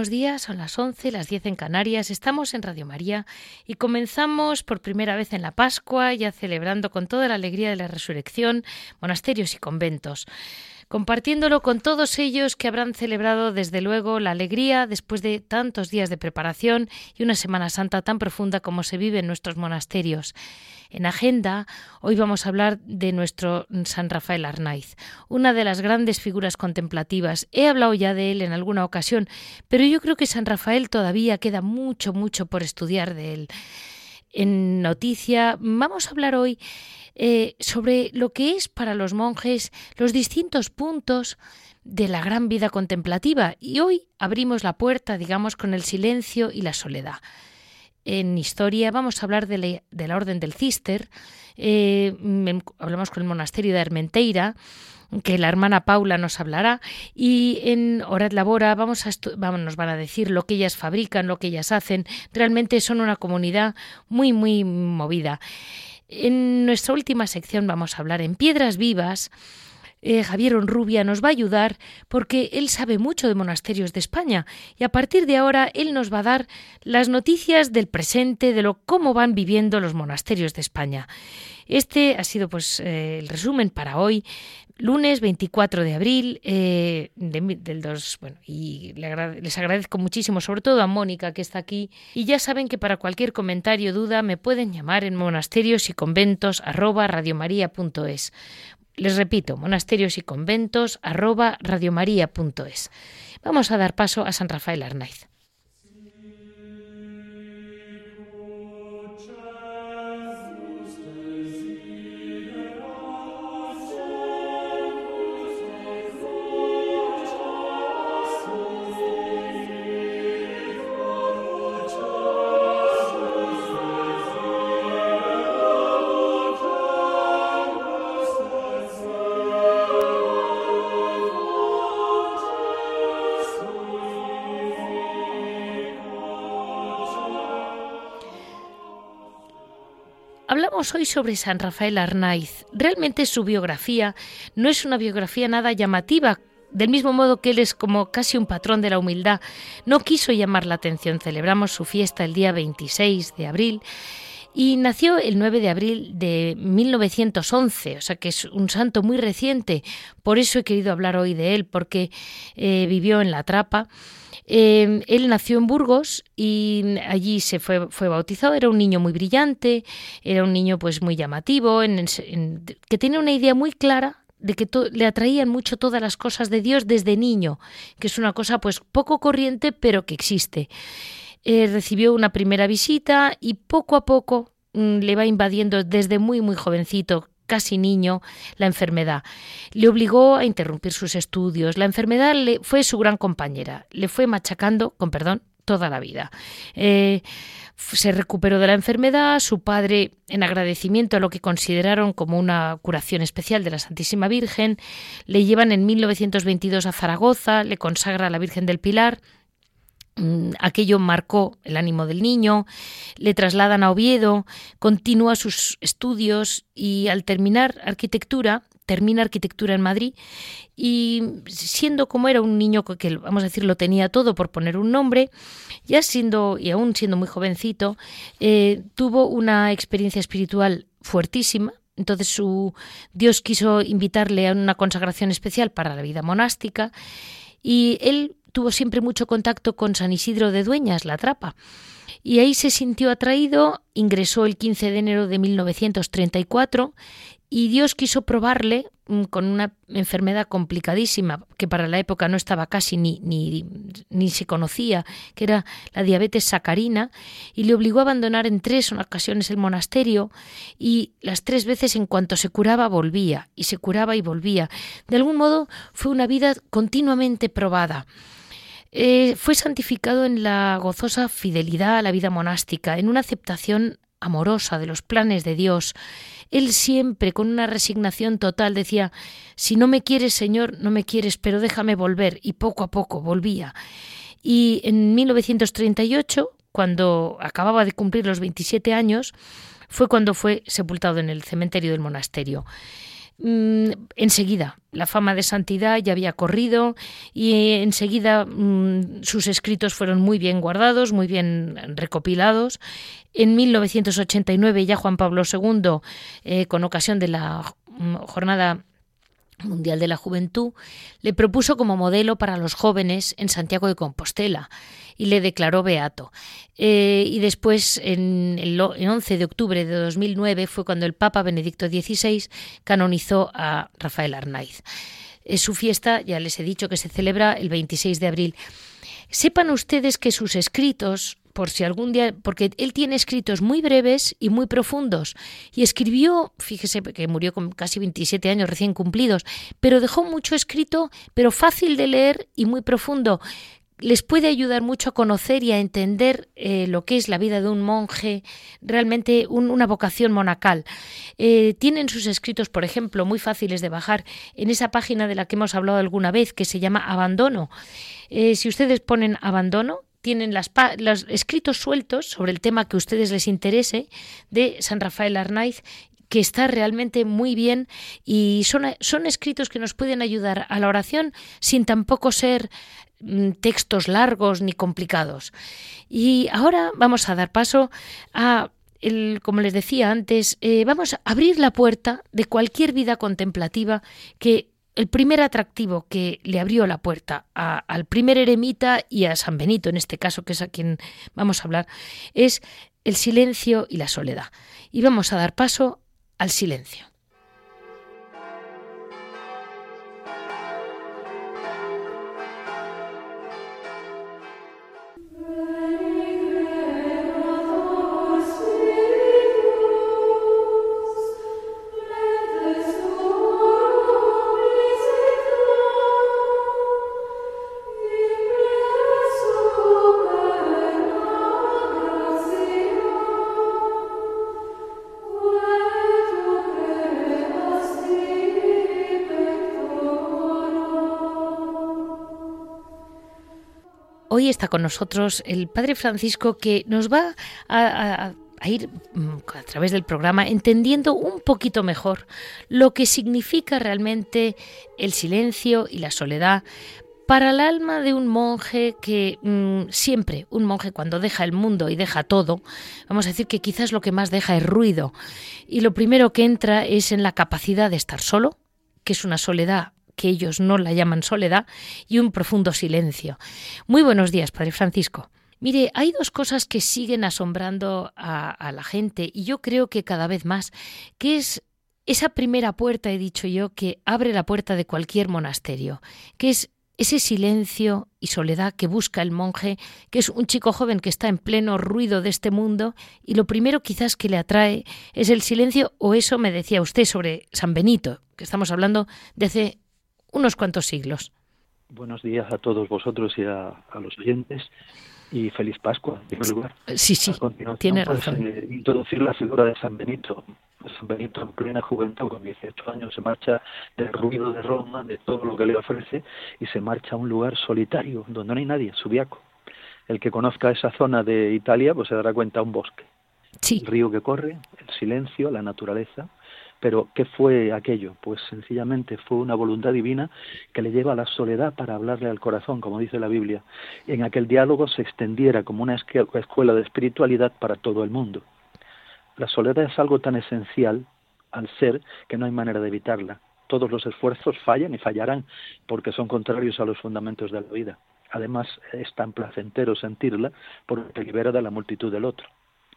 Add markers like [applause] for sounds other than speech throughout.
Buenos días, son las 11, las 10 en Canarias, estamos en Radio María y comenzamos por primera vez en la Pascua, ya celebrando con toda la alegría de la resurrección monasterios y conventos compartiéndolo con todos ellos que habrán celebrado desde luego la alegría después de tantos días de preparación y una Semana Santa tan profunda como se vive en nuestros monasterios. En agenda, hoy vamos a hablar de nuestro San Rafael Arnaiz, una de las grandes figuras contemplativas. He hablado ya de él en alguna ocasión, pero yo creo que San Rafael todavía queda mucho, mucho por estudiar de él. En noticia, vamos a hablar hoy eh, sobre lo que es para los monjes los distintos puntos de la gran vida contemplativa y hoy abrimos la puerta, digamos, con el silencio y la soledad. En historia vamos a hablar de la, Orden del Cister, eh, hablamos con el monasterio de Armenteira, que la hermana Paula nos hablará, y en Orad Labora vamos a vamos, nos van a decir lo que ellas fabrican, lo que ellas hacen. Realmente son una comunidad muy, muy movida. En nuestra última sección vamos a hablar en piedras vivas. Eh, Javier Onrubia nos va a ayudar porque él sabe mucho de monasterios de España y a partir de ahora él nos va a dar las noticias del presente de lo cómo van viviendo los monasterios de España. Este ha sido pues eh, el resumen para hoy lunes 24 de abril eh, del 2. Bueno, y les agradezco muchísimo, sobre todo a Mónica que está aquí. Y ya saben que para cualquier comentario o duda me pueden llamar en monasterios y conventos arroba radiomaria.es. Les repito, monasterios y conventos arroba radiomaria.es. Vamos a dar paso a San Rafael Arnaiz. Hoy sobre San Rafael Arnaiz. Realmente su biografía no es una biografía nada llamativa, del mismo modo que él es como casi un patrón de la humildad. No quiso llamar la atención. Celebramos su fiesta el día 26 de abril y nació el 9 de abril de 1911, o sea que es un santo muy reciente. Por eso he querido hablar hoy de él, porque eh, vivió en la trapa Em, él nació en Burgos y allí se fue, fue, bautizado. Era un niño muy brillante, era un niño pues muy llamativo, que tenía una idea muy clara de que le atraían mucho todas las cosas de Dios desde niño, que es una cosa pues poco corriente pero que existe. Eh, recibió una primera visita y poco a poco mm, le va invadiendo desde muy muy jovencito casi niño, la enfermedad. Le obligó a interrumpir sus estudios. La enfermedad le fue su gran compañera. Le fue machacando, con perdón, toda la vida. Eh, se recuperó de la enfermedad, su padre, en agradecimiento a lo que consideraron como una curación especial de la Santísima Virgen, le llevan en 1922 a Zaragoza, le consagra a la Virgen del Pilar, aquello marcó el ánimo del niño, le trasladan a Oviedo, continúa sus estudios y al terminar arquitectura, termina arquitectura en Madrid y siendo como era un niño que, vamos a decir, lo tenía todo por poner un nombre, ya siendo y aún siendo muy jovencito, eh, tuvo una experiencia espiritual fuertísima, entonces su Dios quiso invitarle a una consagración especial para la vida monástica y él tuvo siempre mucho contacto con San Isidro de Dueñas, la trapa, y ahí se sintió atraído, ingresó el 15 de enero de 1934 y Dios quiso probarle mm, con una enfermedad complicadísima que para la época no estaba casi ni, ni, ni se conocía, que era la diabetes sacarina, y le obligó a abandonar en tres ocasiones el monasterio y las tres veces en cuanto se curaba volvía y se curaba y volvía. De algún modo fue una vida continuamente probada. Eh, fue santificado en la gozosa fidelidad a la vida monástica, en una aceptación amorosa de los planes de Dios. Él siempre, con una resignación total, decía Si no me quieres, Señor, no me quieres, pero déjame volver. Y poco a poco volvía. Y en 1938, cuando acababa de cumplir los 27 años, fue cuando fue sepultado en el cementerio del monasterio. Mm, enseguida la fama de santidad ya había corrido y enseguida mm, sus escritos fueron muy bien guardados, muy bien recopilados. En 1989 ya Juan Pablo II, eh, con ocasión de la mm, jornada Mundial de la Juventud, le propuso como modelo para los jóvenes en Santiago de Compostela y le declaró beato. Eh, y después, en el 11 de octubre de 2009, fue cuando el Papa Benedicto XVI canonizó a Rafael Arnaiz. Es su fiesta, ya les he dicho que se celebra el 26 de abril. Sepan ustedes que sus escritos por si algún día, porque él tiene escritos muy breves y muy profundos, y escribió, fíjese que murió con casi 27 años recién cumplidos, pero dejó mucho escrito, pero fácil de leer y muy profundo. Les puede ayudar mucho a conocer y a entender eh, lo que es la vida de un monje, realmente una vocación monacal. Eh, tienen sus escritos, por ejemplo, muy fáciles de bajar en esa página de la que hemos hablado alguna vez, que se llama Abandono. Eh, si ustedes ponen Abandono, tienen los escritos sueltos sobre el tema que a ustedes les interese de San Rafael Arnaiz que está realmente muy bien y son, son escritos que nos pueden ayudar a la oración sin tampoco ser mm, textos largos ni complicados. Y ahora vamos a dar paso a el, como les decía antes, eh, vamos a abrir la puerta de cualquier vida contemplativa que el primer atractivo que le abrió la puerta al primer eremita y a San Benito, en este caso, que es a quien vamos a hablar, es el silencio y la soledad. Y vamos a dar paso al silencio. Hoy está con nosotros el Padre Francisco que nos va a, ir mm, a través del programa entendiendo un poquito mejor lo que significa realmente el silencio y la soledad para el alma de un monje que mm, siempre, un monje cuando deja el mundo y deja todo, vamos a decir que quizás lo que más deja es ruido. Y lo primero que entra es en la capacidad de estar solo, que es una soledad que ellos no la llaman soledad, y un profundo silencio. Muy buenos días, Padre Francisco. Mire, hay dos cosas que siguen asombrando a, la gente, y yo creo que cada vez más, que es esa primera puerta, he dicho yo, que abre la puerta de cualquier monasterio, que es ese silencio y soledad que busca el monje, que es un chico joven que está en pleno ruido de este mundo, y lo primero quizás que le atrae es el silencio, o eso me decía usted sobre San Benito, que estamos hablando de hace unos cuantos siglos. Buenos días a todos vosotros y a, los oyentes y feliz Pascua, en primer lugar. Sí, sí, tiene pues, razón. Eh, introducir la figura de San Benito. San Benito en plena juventud, con 18 años, se marcha del ruido de Roma, de todo lo que le ofrece, y se marcha a un lugar solitario, donde no hay nadie, Subiaco. El que conozca esa zona de Italia, pues se dará cuenta un bosque. Sí. El río que corre, el silencio, la naturaleza, pero, ¿qué fue aquello? Pues sencillamente fue una voluntad divina que le lleva a la soledad para hablarle al corazón, como dice la Biblia, en aquel diálogo se extendiera como una escuela de espiritualidad para todo el mundo. La soledad es algo tan esencial al ser que no hay manera de evitarla. Todos los esfuerzos fallan y fallarán porque son contrarios a los fundamentos de la vida. Además, es tan placentero sentirla porque libera de la multitud del otro.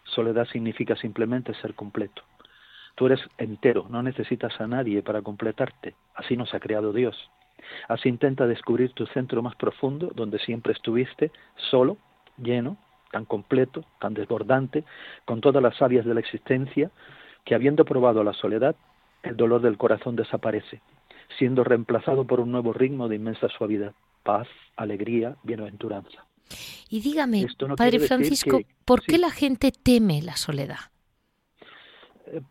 Soledad significa simplemente ser completo Tú eres entero, no necesitas a nadie para completarte. Así nos ha creado Dios. Así intenta descubrir tu centro más profundo, donde siempre estuviste, solo, lleno, tan completo, tan desbordante, con todas las sabias de la existencia, que habiendo probado la soledad, el dolor del corazón desaparece, siendo reemplazado por un nuevo ritmo de inmensa suavidad, paz, alegría, bienaventuranza. Y dígame, Padre Francisco, ¿por qué la gente teme la soledad?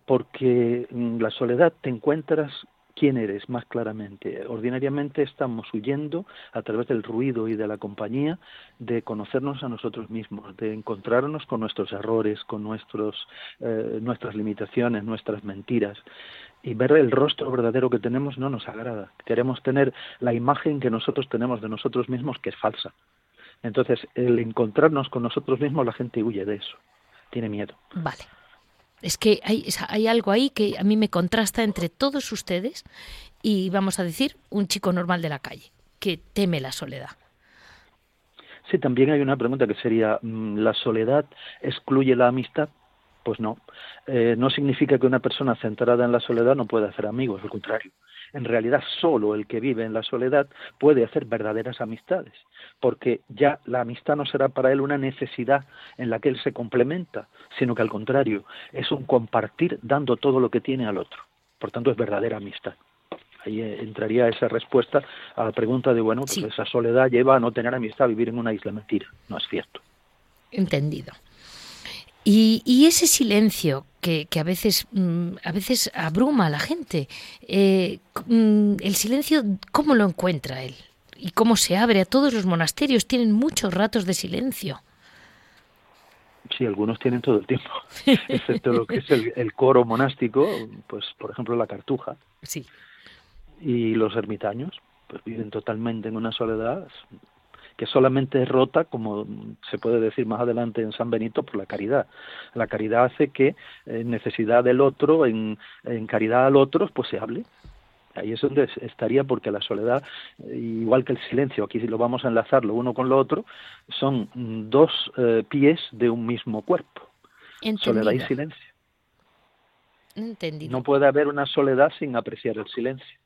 Porque mm, la soledad te encuentras quién eres más claramente. Ordinariamente estamos huyendo a través del ruido y de la compañía de conocernos a nosotros mismos, de encontrarnos con nuestros errores, con nuestros, eh, nuestras limitaciones, nuestras mentiras. Y ver el rostro verdadero que tenemos no nos agrada. Queremos tener la imagen que nosotros tenemos de nosotros mismos que es falsa. Entonces, el encontrarnos con nosotros mismos, la gente huye de eso. Tiene miedo. Vale. Es que hay, hay algo ahí que a mí me contrasta entre todos ustedes y, vamos a decir, un chico normal de la calle, que teme la soledad. Sí, también hay una pregunta que sería, mm, ¿la soledad excluye la amistad? Pues no. Eh, no significa que una persona centrada en la soledad no pueda hacer amigos, al contrario en realidad solo el que vive en la soledad puede hacer verdaderas amistades, porque ya la amistad no será para él una necesidad en la que él se complementa, sino que al contrario, es un compartir dando todo lo que tiene al otro. Por tanto, es verdadera amistad. Ahí eh, entraría esa respuesta a la pregunta de, bueno, pues esa soledad lleva a no tener amistad, a vivir en una isla mentira. No es cierto. Entendido. Y, ese silencio que, a veces mm, a veces abruma a la gente, eh, mm, el silencio, ¿cómo lo encuentra él? ¿Y cómo se abre? A todos los monasterios tienen muchos ratos de silencio. Sí, algunos tienen todo el tiempo, [laughs] excepto lo que es el, el, coro monástico, pues por ejemplo la cartuja. Sí. Y los ermitaños, pues viven totalmente en una soledad que solamente es rota, como se puede decir más adelante en San Benito, por la caridad. La caridad hace que en necesidad del otro, en, en caridad al otro, pues se hable. Ahí es donde estaría porque la soledad, igual que el silencio, aquí si lo vamos a enlazar lo uno con lo otro, son dos eh, pies de un mismo cuerpo. Soledad y silencio. Entendido. No puede haber una soledad sin apreciar el silencio.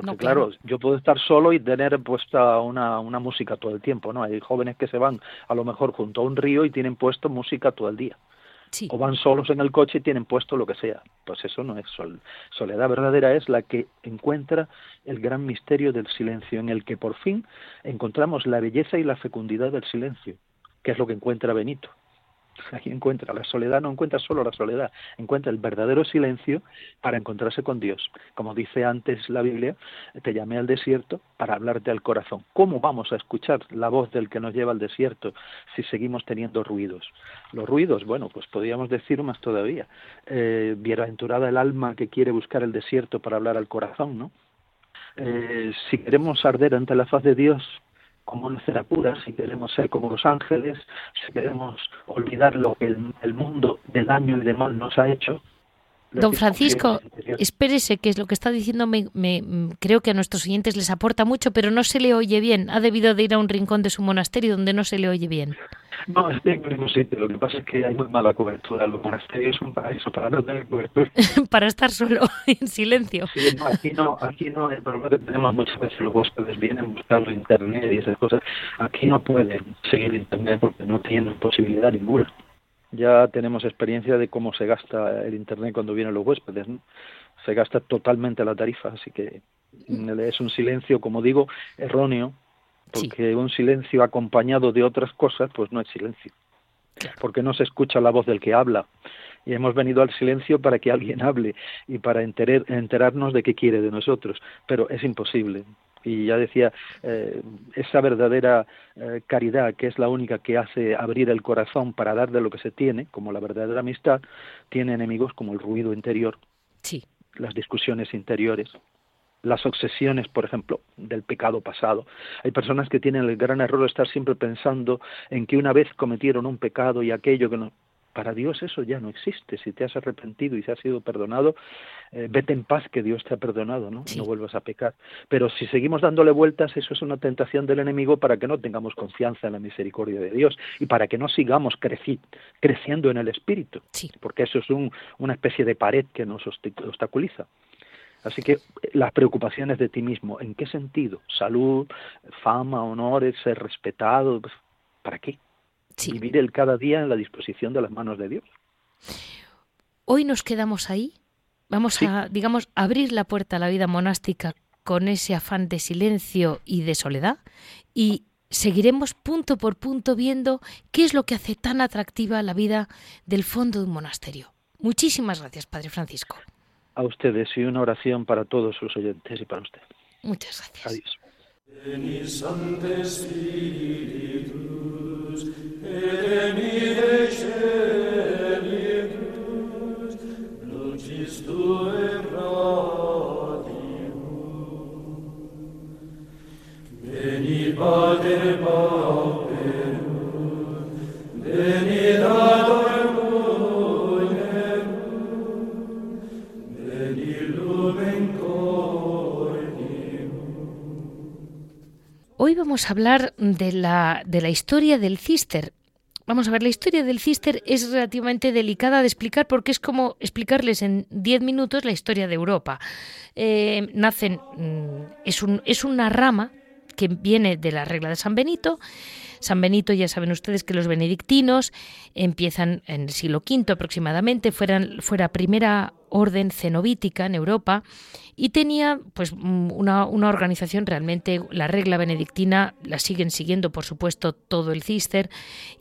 Porque claro, yo puedo estar solo y tener puesta una, una música todo el tiempo, ¿no? Hay jóvenes que se van a lo mejor junto a un río y tienen puesto música todo el día. O van solos en el coche y tienen puesto lo que sea. Pues eso no es sol. Soledad verdadera es la que encuentra el gran misterio del silencio, en el que por fin encontramos la belleza y la fecundidad del silencio, que es lo que encuentra Benito. Aquí encuentra la soledad, no encuentra solo la soledad, encuentra el verdadero silencio para encontrarse con Dios. Como dice antes la Biblia, te llamé al desierto para hablarte al corazón. ¿Cómo vamos a escuchar la voz del que nos lleva al desierto si seguimos teniendo ruidos? Los ruidos, bueno, pues podríamos decir más todavía. Eh, bienaventurada el alma que quiere buscar el desierto para hablar al corazón, ¿no? Eh, si queremos arder ante la faz de Dios, como cera pura, si queremos ser como los ángeles, si queremos olvidar lo que el, mundo de daño y de mal nos ha hecho, Don Francisco, espérese, que es lo que está diciendo, me, creo que a nuestros oyentes les aporta mucho, pero no se le oye bien. Ha debido de ir a un rincón de su monasterio donde no se le oye bien. No, estoy en el mismo sitio. Lo que pasa es que hay muy mala cobertura. Los monasterios son un paraíso para no tener cobertura. [laughs] para estar solo, [laughs] en silencio. Sí, no, aquí no, aquí no. El problema que tenemos muchas veces los huéspedes vienen buscando internet y esas cosas. Aquí no pueden seguir internet porque no tienen posibilidad ninguna. Ya tenemos experiencia de cómo se gasta el internet cuando vienen los huéspedes. ¿no? Se gasta totalmente la tarifa, así que es un silencio, como digo, erróneo porque un silencio acompañado de otras cosas, pues no es silencio, porque no se escucha la voz del que habla. Y hemos venido al silencio para que alguien hable y para enterarnos de qué quiere de nosotros, pero es imposible. Y ya decía, eh, esa verdadera eh, caridad, que es la única que hace abrir el corazón para dar de lo que se tiene, como la verdadera amistad, tiene enemigos como el ruido interior, sí. las discusiones interiores, las obsesiones, por ejemplo, del pecado pasado. Hay personas que tienen el gran error de estar siempre pensando en que una vez cometieron un pecado y aquello que no, Para Dios eso ya no existe. Si te has arrepentido y se ha sido perdonado, eh, vete en paz que Dios te ha perdonado, ¿no? No vuelvas a pecar. Pero si seguimos dándole vueltas, eso es una tentación del enemigo para que no tengamos confianza en la misericordia de Dios y para que no sigamos creciendo en el Espíritu, porque eso es una especie de pared que nos obstaculiza. Así que las preocupaciones de ti mismo, ¿en qué sentido? Salud, fama, honores, ser respetado, ¿para qué? Vivir el cada día en la disposición de las manos de Dios. Hoy nos quedamos ahí. Vamos a, digamos, abrir la puerta a la vida monástica con ese afán de silencio y de soledad y seguiremos punto por punto viendo qué es lo que hace tan atractiva la vida del fondo de un monasterio. Muchísimas gracias, Padre Francisco a ustedes y una oración para todos sus oyentes y para usted. Muchas gracias. Adiós. Hoy vamos a hablar de la, de la historia del cister. Vamos a ver, la historia del cister es relativamente delicada de explicar porque es como explicarles en 10 minutos la historia de Europa. Eh, nacen, mm, es, un, es una rama que viene de la regla de San Benito. San Benito, ya saben ustedes que los benedictinos empiezan en el siglo V aproximadamente, fueran, fuera primera orden cenobítica en Europa y tenía pues una, una, organización realmente la regla benedictina la siguen siguiendo por supuesto todo el cister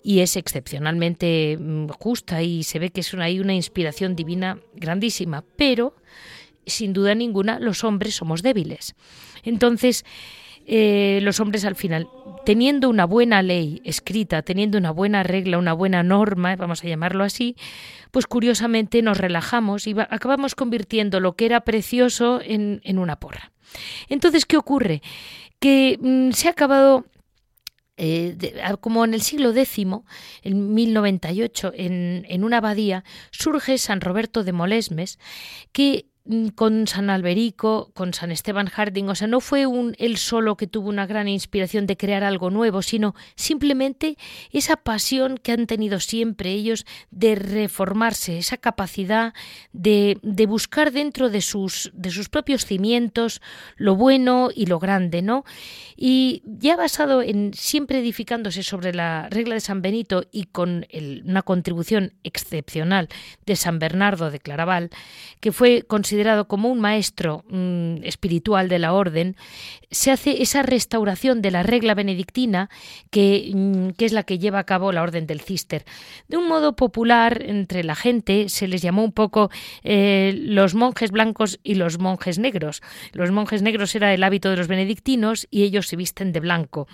y es excepcionalmente mm, justa y se ve que es una, hay una inspiración divina grandísima pero sin duda ninguna los hombres somos débiles. Entonces eh, los hombres al final, teniendo una buena ley escrita, teniendo una buena regla, una buena norma, vamos a llamarlo así, pues curiosamente nos relajamos y acabamos convirtiendo lo que era precioso en, una porra. Entonces, ¿qué ocurre? Que mm, se ha acabado eh, como en el siglo X, en 1098, en, en una abadía, surge San Roberto de Molesmes, que con San Alberico, con San Esteban Harding, o sea, no fue un él solo que tuvo una gran inspiración de crear algo nuevo, sino simplemente esa pasión que han tenido siempre ellos de reformarse, esa capacidad de, buscar dentro de sus, de sus propios cimientos lo bueno y lo grande, ¿no? Y ya basado en siempre edificándose sobre la regla de San Benito y con una contribución excepcional de San Bernardo de Claraval, que fue considerado como un maestro mm, espiritual de la orden, se hace esa restauración de la regla benedictina que, mm, que, es la que lleva a cabo la orden del cister. De un modo popular entre la gente se les llamó un poco eh, los monjes blancos y los monjes negros. Los monjes negros era el hábito de los benedictinos y ellos se visten de blanco.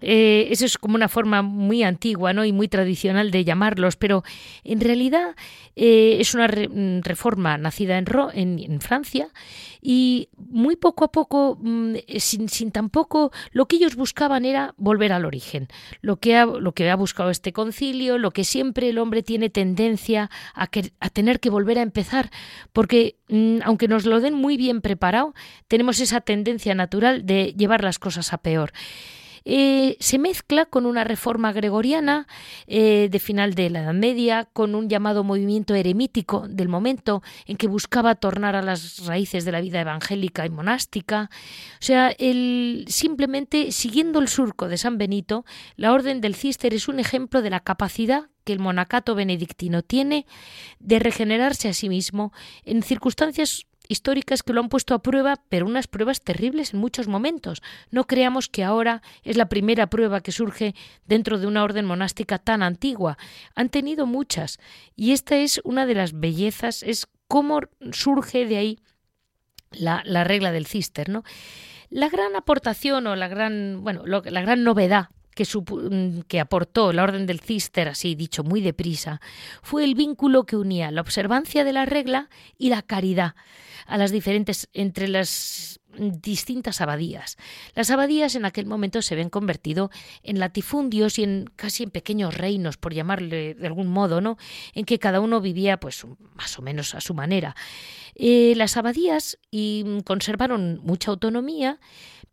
Eh, eso es como una forma muy antigua ¿no? y muy tradicional de llamarlos, pero en realidad eh, es una mm, reforma nacida en, en, Francia y muy poco a poco, mm, sin, sin, tampoco, lo que ellos buscaban era volver al origen, lo que, ha, lo que ha buscado este concilio, lo que siempre el hombre tiene tendencia a, a tener que volver a empezar, porque mm, aunque nos lo den muy bien preparado, tenemos esa tendencia natural de llevar las cosas a peor. Eh, se mezcla con una reforma gregoriana eh, de final de la Edad Media, con un llamado movimiento eremítico del momento en que buscaba tornar a las raíces de la vida evangélica y monástica. O sea, el, simplemente siguiendo el surco de San Benito, la Orden del Cister es un ejemplo de la capacidad que el monacato benedictino tiene de regenerarse a sí mismo en circunstancias históricas que lo han puesto a prueba, pero unas pruebas terribles en muchos momentos. No creamos que ahora es la primera prueba que surge dentro de una orden monástica tan antigua. Han tenido muchas y esta es una de las bellezas, es cómo surge de ahí la, regla del cister, ¿no? La gran aportación o la gran, bueno, la gran novedad que, mm, que, aportó la Orden del Cister, así dicho muy deprisa, fue el vínculo que unía la observancia de la regla y la caridad a las diferentes entre las distintas abadías. Las abadías en aquel momento se ven convertido en latifundios y en casi en pequeños reinos, por llamarle de algún modo, ¿no? En que cada uno vivía, pues, más o menos a su manera. Eh, las abadías y conservaron mucha autonomía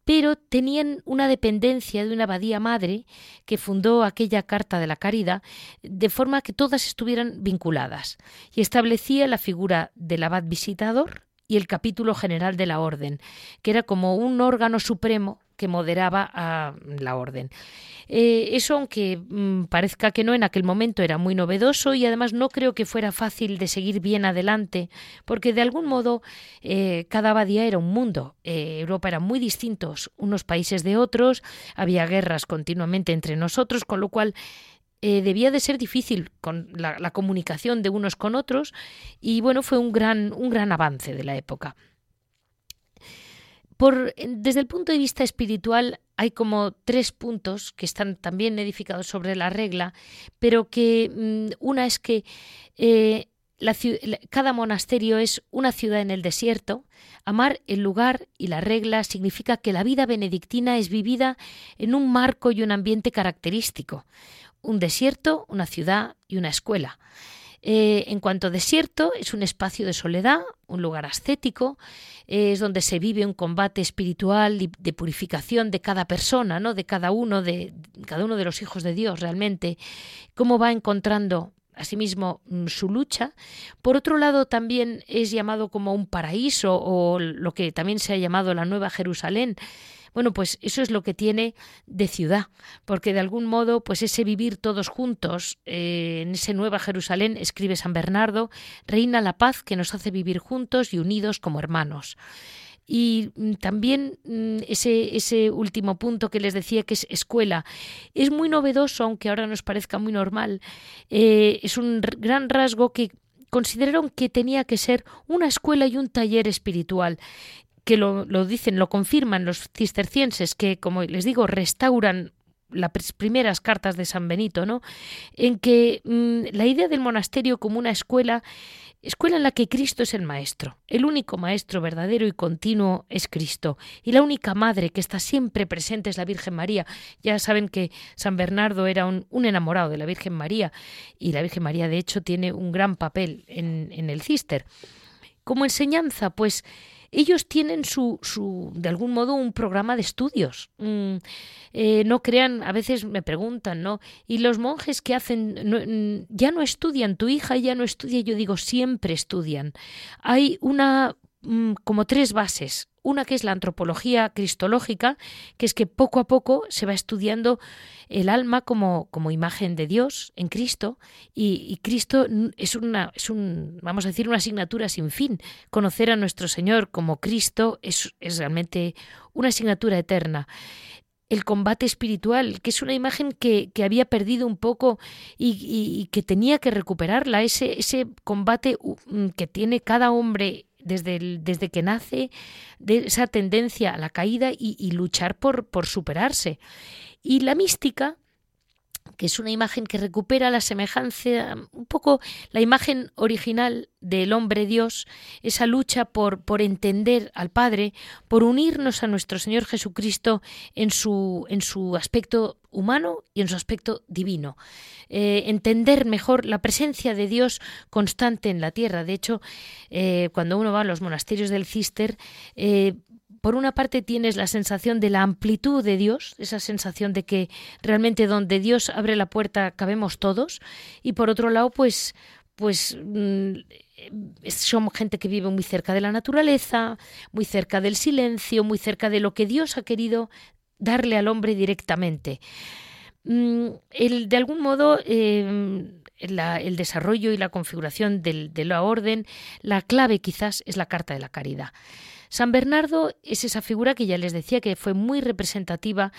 pero tenían una dependencia de una abadía madre que fundó aquella Carta de la Caridad, de forma que todas estuvieran vinculadas, y establecía la figura del abad visitador y el capítulo general de la orden, que era como un órgano supremo que moderaba a la orden. Eh, eso, aunque mm, parezca que no, en aquel momento era muy novedoso y además no creo que fuera fácil de seguir bien adelante, porque de algún modo eh, cada abadía era un mundo. Eh, Europa era muy distintos unos países de otros, había guerras continuamente entre nosotros, con lo cual debía de ser difícil con la, comunicación de unos con otros y bueno, fue un gran, un gran avance de la época. Desde el punto de vista espiritual hay como tres puntos que están también edificados sobre la regla, pero que mm, una es que eh, cada monasterio es una ciudad en el desierto. Amar el lugar y la regla significa que la vida benedictina es vivida en un marco y un ambiente característico. Un desierto, una ciudad y una escuela. Eh, en cuanto a desierto, es un espacio de soledad, un lugar ascético, es donde se vive un combate espiritual y de purificación de cada persona, ¿no? de cada uno de cada uno de los hijos de Dios realmente, cómo va encontrando asimismo mm, su lucha. Por otro lado, también es llamado como un paraíso o lo que también se ha llamado la Nueva Jerusalén, bueno, pues eso es lo que tiene de ciudad, porque de algún modo, pues ese vivir todos juntos eh, en ese Nueva Jerusalén, escribe San Bernardo, reina la paz que nos hace vivir juntos y unidos como hermanos. Y mm, también mm, ese, ese último punto que les decía que es escuela es muy novedoso, aunque ahora nos parezca muy normal. Eh, es un gran rasgo que consideraron que tenía que ser una escuela y un taller espiritual que lo, dicen, lo confirman los cistercienses, que, como les digo, restauran las primeras cartas de San Benito, ¿no? En que mm, la idea del monasterio como una escuela, escuela en la que Cristo es el maestro, el único maestro verdadero y continuo es Cristo, y la única madre que está siempre presente es la Virgen María. Ya saben que San Bernardo era un, enamorado de la Virgen María, y la Virgen María, de hecho, tiene un gran papel en, en el cister. Como enseñanza, pues ellos tienen su, su, de algún modo, un programa de estudios. Mm, eh, no crean, a veces me preguntan, ¿no? ¿Y los monjes que hacen? Mm, ya no estudian, tu hija ya no estudia, yo digo, siempre estudian. Hay una, como tres bases. Una que es la antropología cristológica, que es que poco a poco se va estudiando el alma como, como imagen de Dios en Cristo y, Cristo es una, es un, vamos a decir, una asignatura sin fin. Conocer a nuestro Señor como Cristo es, es realmente una asignatura eterna el combate espiritual, que es una imagen que, que había perdido un poco y, y, que tenía que recuperarla, ese, ese combate que tiene cada hombre desde, desde que nace, de esa tendencia a la caída y, luchar por, por superarse. Y la mística, que es una imagen que recupera la semejanza, un poco la imagen original del hombre Dios, esa lucha por, por entender al Padre, por unirnos a nuestro Señor Jesucristo en su, en su aspecto humano y en su aspecto divino. Eh, entender mejor la presencia de Dios constante en la tierra. De hecho, eh, cuando uno va a los monasterios del Cister, eh, por una parte tienes la sensación de la amplitud de Dios, esa sensación de que realmente donde Dios abre la puerta cabemos todos, y por otro lado, pues, pues mm, somos gente que vive muy cerca de la naturaleza, muy cerca del silencio, muy cerca de lo que Dios ha querido darle al hombre directamente. Mm, el, de algún modo, eh, el desarrollo y la configuración de la orden, la clave quizás es la Carta de la Caridad. San Bernardo es esa figura que ya les decía que fue muy representativa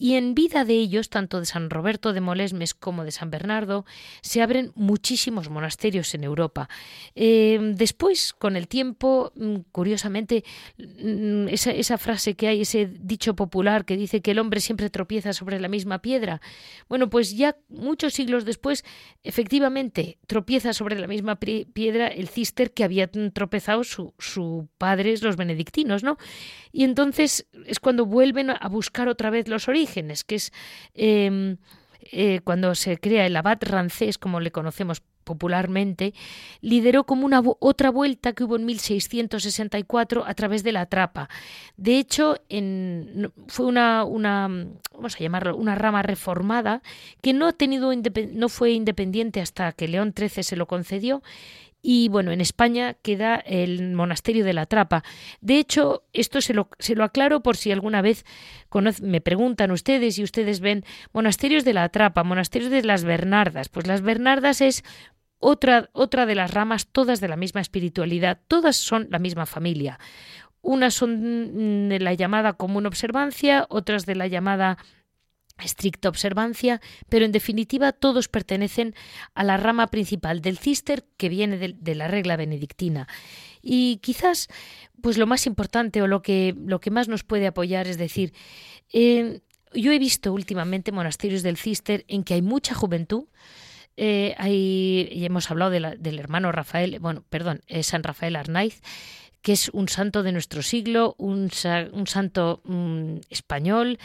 y en vida de ellos, tanto de San Roberto de Molesmes como de San Bernardo, se abren muchísimos monasterios en Europa. Eh, después, con el tiempo, mm, curiosamente, mm, esa, esa frase que hay, ese dicho popular que dice que el hombre siempre tropieza sobre la misma piedra, bueno, pues ya muchos siglos después, efectivamente, tropieza sobre la misma piedra el cister que había tropezado su, su padres, los benedictinos, ¿no? Y entonces es cuando vuelven a buscar otra vez los orígenes, que es em, eh, cuando se crea el abad rancés, como le conocemos popularmente, lideró como una otra vuelta que hubo en 1664 a través de la trapa. De hecho, en, fue una, una, vamos a llamarlo, una rama reformada que no ha tenido no fue independiente hasta que León XIII se lo concedió y bueno, en España queda el monasterio de la Trapa. De hecho, esto se lo, se lo aclaro por si alguna vez me preguntan ustedes y ustedes ven monasterios de la Trapa, monasterios de las Bernardas. Pues las Bernardas es otra, otra de las ramas, todas de la misma espiritualidad, todas son la misma familia. Unas son de la llamada común observancia, otras de la llamada estricta observancia, pero en definitiva todos pertenecen a la rama principal del cister que viene de, la regla benedictina. Y quizás, pues lo más importante o lo que, lo que más nos puede apoyar es decir, eh, yo he visto últimamente monasterios del cister en que hay mucha juventud, eh, hay, y hemos hablado del hermano Rafael, bueno, perdón, eh, San Rafael Arnaiz, que es un santo de nuestro siglo, un, santo mm, español,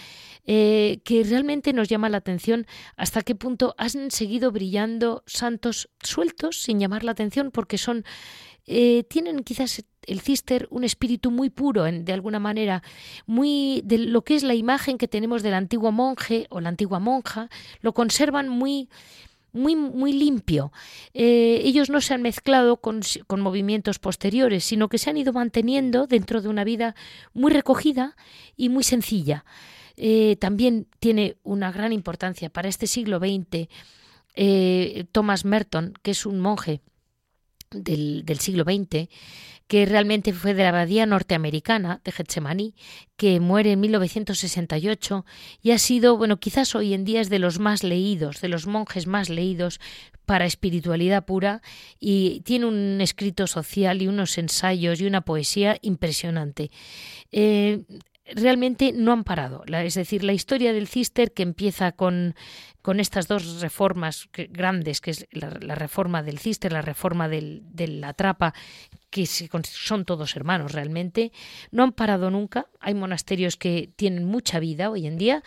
eh, que realmente nos llama la atención hasta qué punto han seguido brillando santos sueltos sin llamar la atención porque son eh, tienen quizás el cister un espíritu muy puro, de alguna manera, muy de lo que es la imagen que tenemos del antiguo monje o la antigua monja, lo conservan muy muy, muy limpio. Eh, ellos no se han mezclado con, movimientos posteriores, sino que se han ido manteniendo dentro de una vida muy recogida y muy sencilla. Eh, también tiene una gran importancia para este siglo XX eh, Thomas Merton, que es un monje del, del siglo XX, que realmente fue de la abadía norteamericana de Getsemaní, que muere en 1968 y ha sido, bueno, quizás hoy en día es de los más leídos, de los monjes más leídos para espiritualidad pura y tiene un escrito social y unos ensayos y una poesía impresionante. Eh, realmente no han parado. es decir, la historia del cister que empieza con, con estas dos reformas grandes, que es la, reforma del cister, la reforma de la trapa, que son todos hermanos realmente, no han parado nunca. Hay monasterios que tienen mucha vida hoy en día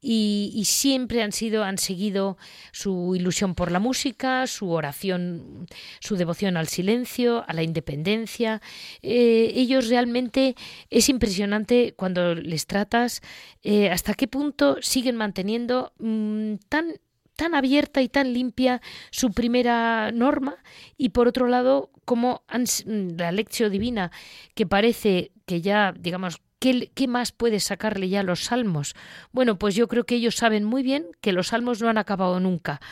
y, siempre han sido, han seguido su ilusión por la música, su oración, su devoción al silencio, a la independencia. Eh, ellos realmente es impresionante cuando les tratas eh, hasta qué punto siguen manteniendo mm, tan tan abierta y tan limpia su primera norma y por otro lado como la lección divina que parece que ya digamos ¿Qué, ¿Qué, más puede sacarle ya los salmos? Bueno, pues yo creo que ellos saben muy bien que los salmos no han acabado nunca.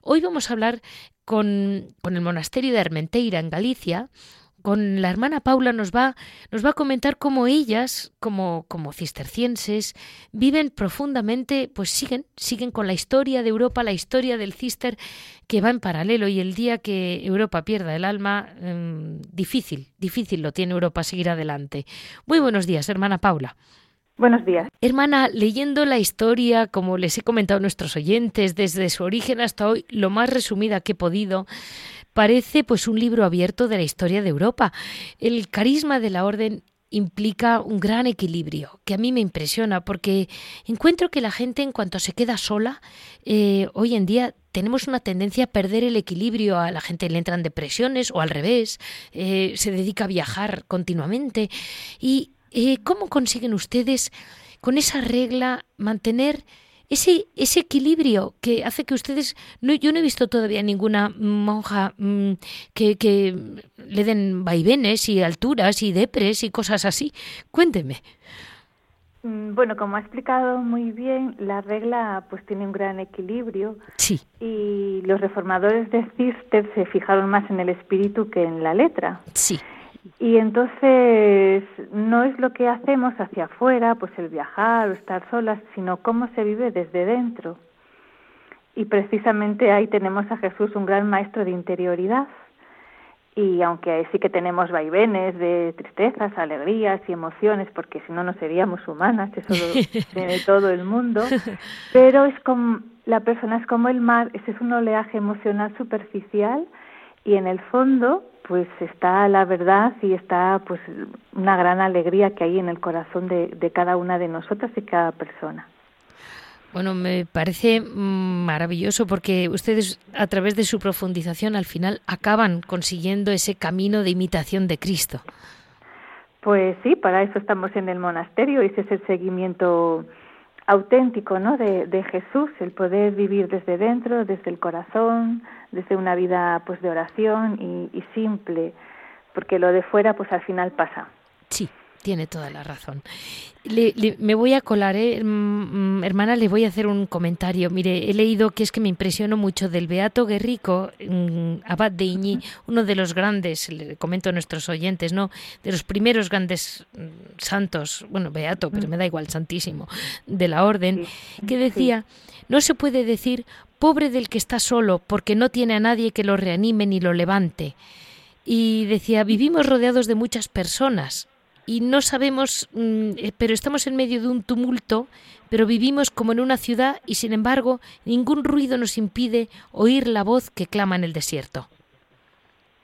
Hoy vamos a hablar con, con el monasterio de Armenteira en Galicia, con la hermana Paula nos va, nos va a comentar cómo ellas, como, como cistercienses, viven profundamente, pues siguen, siguen con la historia de Europa, la historia del cister que va en paralelo y el día que Europa pierda el alma, em, difícil, difícil lo tiene Europa seguir adelante. Muy buenos días, hermana Paula. Buenos días. Hermana, leyendo la historia, como les he comentado a nuestros oyentes, desde su origen hasta hoy, lo más resumida que he podido, parece pues un libro abierto de la historia de Europa. El carisma de la orden implica un gran equilibrio que a mí me impresiona porque encuentro que la gente en cuanto se queda sola eh, hoy en día tenemos una tendencia a perder el equilibrio a la gente le entran depresiones o al revés eh, se dedica a viajar continuamente y eh, cómo consiguen ustedes con esa regla mantener ese, ese equilibrio que hace que ustedes, no, yo no he visto todavía ninguna monja mm, que, que le den vaivenes y alturas y depres y cosas así. Cuénteme. Mm, bueno, como ha explicado muy bien, la regla pues tiene un gran equilibrio. Sí. Y los reformadores de Cister se fijaron más en el espíritu que en la letra. Sí. Y entonces no es lo que hacemos hacia afuera, pues el viajar o estar solas, sino cómo se vive desde dentro. Y precisamente ahí tenemos a Jesús, un gran maestro de interioridad. Y aunque sí que tenemos vaivenes de tristezas, alegrías y emociones, porque si no, no seríamos humanas, eso lo [laughs] tiene todo el mundo, pero es como, la persona es como el mar, ese es un oleaje emocional superficial y en el fondo pues está la verdad y está pues una gran alegría que hay en el corazón de, de cada una de nosotras y cada persona. Bueno, me parece maravilloso porque ustedes a través de su profundización al final acaban consiguiendo ese camino de imitación de Cristo. Pues sí, para eso estamos en el monasterio, ese es el seguimiento auténtico ¿no? de, de Jesús, el poder vivir desde dentro, desde el corazón, desde una vida pues de oración y, y simple, porque lo de fuera pues al final pasa. Sí, tiene toda la razón. me voy a colar, ¿eh? Mm, mm, hermana, le voy a hacer un comentario. Mire, he leído que es que me impresionó mucho del Beato Guerrico, mm, abad de Iñi, uno de los grandes, le comento a nuestros oyentes, ¿no? De los primeros grandes santos, bueno, Beato, pero me da igual, santísimo, de la orden, que decía, no se puede decir pobre del que está solo porque no tiene a nadie que lo reanime ni lo levante. Y decía, vivimos rodeados de muchas personas, y no sabemos, mm, eh, pero estamos en medio de un tumulto, pero vivimos como en una ciudad y sin embargo ningún ruido nos impide oír la voz que clama en el desierto.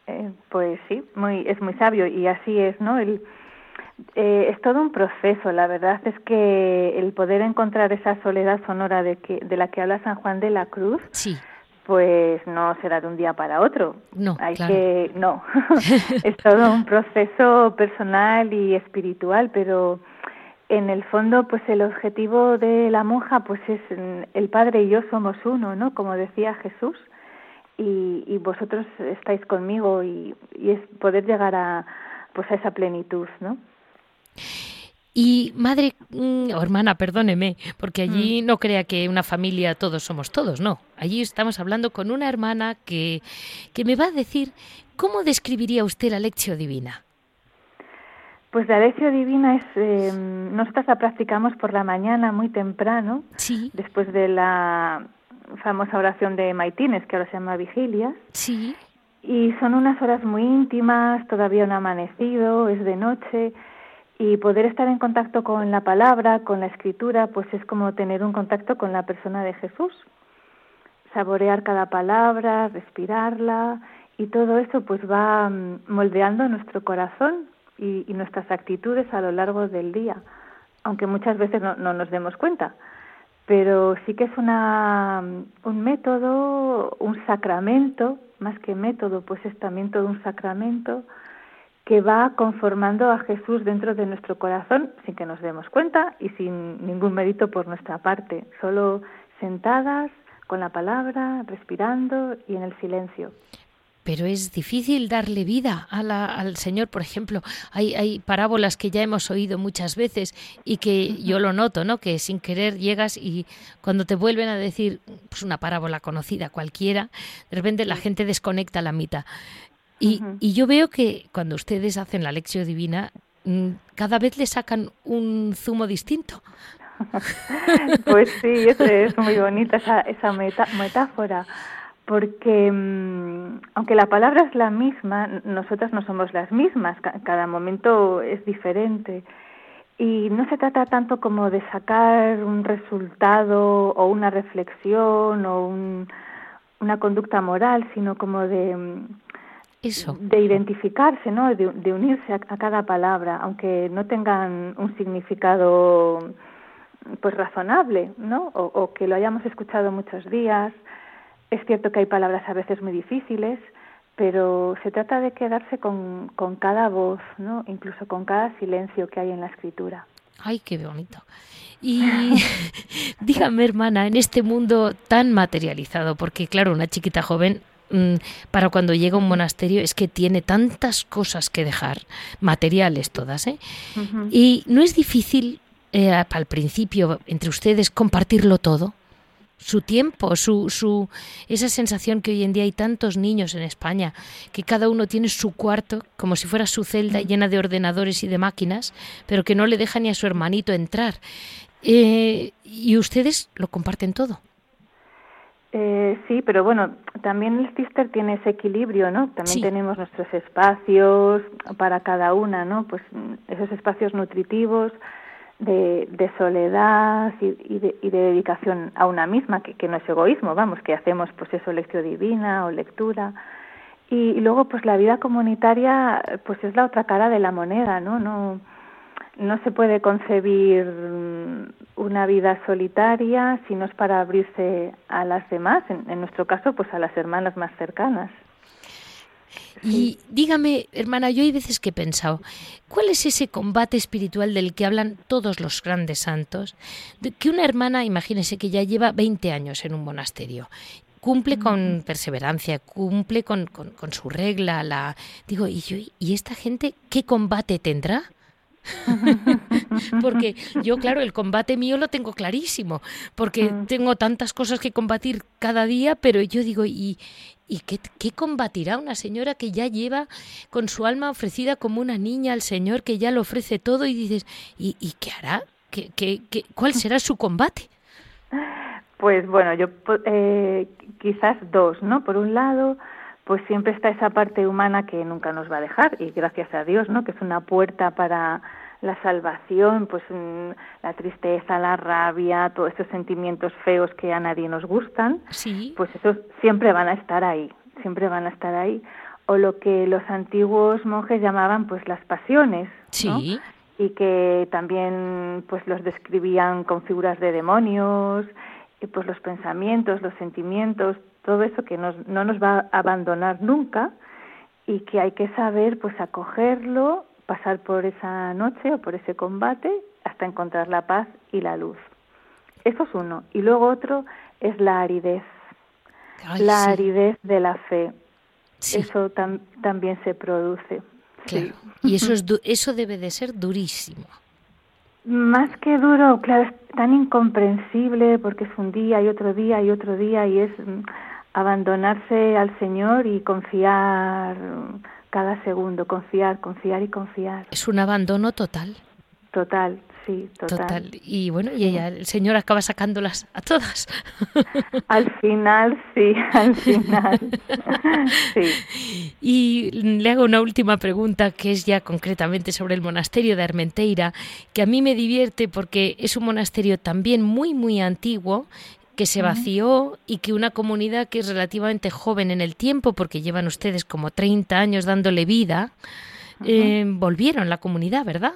Eh, pues sí, muy, es muy sabio y así es, ¿no? El, eh, es todo un proceso, la verdad es que el poder encontrar esa soledad sonora de, que, de la que habla San Juan de la Cruz, sí pues no será de un día para otro. No, hay que no. [laughs] [laughs] es todo un proceso personal y espiritual, pero en el fondo, pues el objetivo de la monja, pues es el Padre y yo somos uno, ¿no? Como decía Jesús, y, y vosotros estáis conmigo y, y es poder llegar a, pues a esa plenitud, ¿no? Y madre mm, o hermana, perdóneme, porque allí mm. no crea que una familia todos somos todos, no. Allí estamos hablando con una hermana que, que me va a decir cómo describiría usted la lección divina. Pues la lección divina es, eh, nosotras la practicamos por la mañana muy temprano, sí. después de la famosa oración de Maitines, que ahora se llama vigilia. Sí. Y son unas horas muy íntimas, todavía no ha amanecido, es de noche y poder estar en contacto con la palabra, con la escritura, pues es como tener un contacto con la persona de Jesús. Saborear cada palabra, respirarla y todo eso pues va mm, moldeando nuestro corazón y, nuestras actitudes a lo largo del día, aunque muchas veces no, no nos demos cuenta. Pero sí que es una, mm, un método, un sacramento, más que método, pues es también todo un sacramento que va conformando a Jesús dentro de nuestro corazón sin que nos demos cuenta y sin ningún mérito por nuestra parte, solo sentadas con la palabra, respirando y en el silencio. Pero es difícil darle vida al Señor, por ejemplo. Hay, hay parábolas que ya hemos oído muchas veces y que yo lo noto, ¿no? Que sin querer llegas y cuando te vuelven a decir pues una parábola conocida cualquiera, de repente la gente desconecta la mitad. Y, y yo veo que cuando ustedes hacen la lección divina, mm, cada vez le sacan un zumo distinto. [laughs] pues sí, es muy bonita esa, esa metáfora, porque mm, aunque la palabra es la misma, nosotras no somos las mismas, cada momento es diferente. Y no se trata tanto como de sacar un resultado o una reflexión o un, una conducta moral, sino como de mm, de identificarse, ¿no? De, unirse a, cada palabra, aunque no tengan un significado pues razonable, ¿no? O, que lo hayamos escuchado muchos días. Es cierto que hay palabras a veces muy difíciles, pero se trata de quedarse con, con cada voz, ¿no? Incluso con cada silencio que hay en la escritura. Ay, qué bonito. Y [laughs] dígame, hermana, en este mundo tan materializado, porque claro, una chiquita joven Mm, para cuando llega a un monasterio es que tiene tantas cosas que dejar, materiales todas, ¿eh? Y no es difícil eh, al principio entre ustedes compartirlo todo, su tiempo, su, su, esa sensación que hoy en día hay tantos niños en España, que cada uno tiene su cuarto como si fuera su celda llena de ordenadores y de máquinas, pero que no le deja ni a su hermanito entrar. Eh, y ustedes lo comparten todo. Eh, sí, pero bueno, también el Cister tiene ese equilibrio, ¿no? También tenemos nuestros espacios para cada una, ¿no? Pues esos espacios nutritivos de, de soledad y, de, y, de, dedicación a una misma, que, no es egoísmo, vamos, que hacemos pues eso, lección divina o lectura. Y, luego, pues la vida comunitaria, pues es la otra cara de la moneda, ¿no? No, no se puede concebir una vida solitaria si no es para abrirse a las demás, en, nuestro caso, pues a las hermanas más cercanas. Y dígame, hermana, yo hay veces que he pensado, ¿cuál es ese combate espiritual del que hablan todos los grandes santos? De que una hermana, imagínese que ya lleva 20 años en un monasterio cumple con perseverancia, cumple con, con, su regla, la digo, ¿y, yo, ¿y esta gente qué combate tendrá? [laughs] porque yo, claro, el combate mío lo tengo clarísimo, porque mm. tengo tantas cosas que combatir cada día, pero yo digo, ¿y, y qué, qué, combatirá una señora que ya lleva con su alma ofrecida como una niña al Señor, que ya lo ofrece todo y dices, ¿y, y qué hará? ¿Qué, qué, qué, cuál [laughs] será su combate? Pues bueno, yo eh, quizás dos, ¿no? Por un lado, pues siempre está esa parte humana que nunca nos va a dejar y gracias a Dios, ¿no? Que es una puerta para la salvación, pues mm, la tristeza, la rabia, todos esos sentimientos feos que a nadie nos gustan, sí. pues esos siempre van a estar ahí, siempre van a estar ahí. O lo que los antiguos monjes llamaban pues las pasiones, ¿no? Y que también pues los describían con figuras de demonios, y pues los pensamientos, los sentimientos, todo eso que nos, no nos va a abandonar nunca y que hay que saber pues acogerlo, pasar por esa noche o por ese combate hasta encontrar la paz y la luz. Eso es uno. Y luego otro es la aridez. la aridez de la fe. Eso también se produce. Y eso, es eso debe de ser durísimo. Más que duro, claro, es tan incomprensible porque es un día y otro día y otro día y es mm, abandonarse al Señor y confiar cada segundo, confiar, confiar y confiar. Es un abandono total. Total, sí, total. Y bueno, y ella, el Señor acaba sacándolas a todas. [laughs] Al final, sí, al final. [laughs] Sí. Y le hago una última pregunta que es ya concretamente sobre el monasterio de Armenteira, que a mí me divierte porque es un monasterio también muy, muy antiguo que se vació y que una comunidad que es relativamente joven en el tiempo, porque llevan ustedes como 30 años dándole vida, eh, volvieron la comunidad, ¿verdad?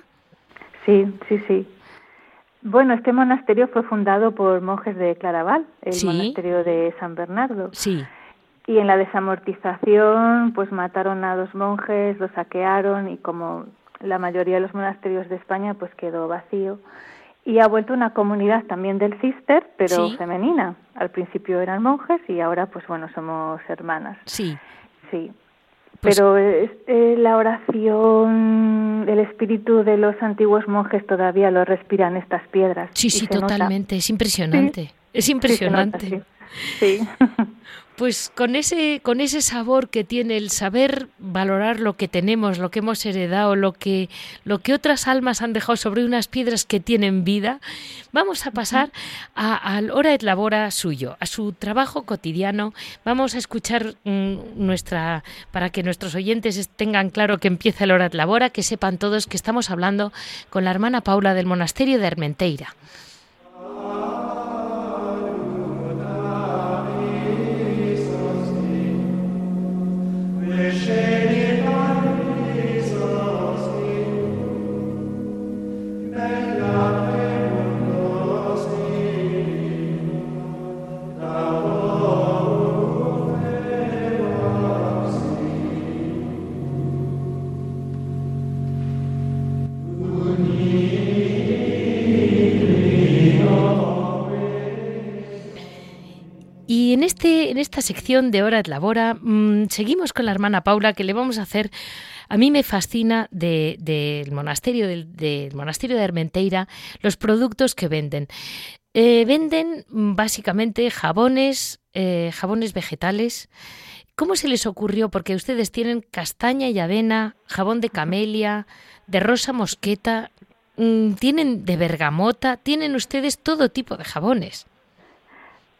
Sí, sí, sí. Bueno, este monasterio fue fundado por monjes de Claraval, el monasterio de San Bernardo. Sí. Y en la desamortización, pues mataron a dos monjes, los saquearon y como la mayoría de los monasterios de España, pues quedó vacío. Y ha vuelto una comunidad también del cister, pero femenina. Al principio eran monjes y ahora, pues bueno, somos hermanas. Sí. Sí. Pues Pero eh, la oración, el espíritu de los antiguos monjes todavía lo respiran estas piedras. Sí, sí, totalmente. Es impresionante. Es impresionante. sí. [laughs] Pues con ese, con ese sabor que tiene el saber valorar lo que tenemos, lo que hemos heredado, lo que, lo que otras almas han dejado sobre unas piedras que tienen vida, vamos a pasar al hora et labora suyo, a su trabajo cotidiano. Vamos a escuchar mm, nuestra, para que nuestros oyentes tengan claro que empieza el hora et labora, que sepan todos que estamos hablando con la hermana Paula del monasterio de Armenteira. Krishna. En, este, en esta sección de Hora de Labora mm, seguimos con la hermana Paula que le vamos a hacer, a mí me fascina del monasterio, del, monasterio de Armenteira, los productos que venden. Eh, venden mm, básicamente jabones, eh, jabones vegetales. ¿Cómo se les ocurrió? Porque ustedes tienen castaña y avena, jabón de camelia, de rosa mosqueta, mm, tienen de bergamota, tienen ustedes todo tipo de jabones.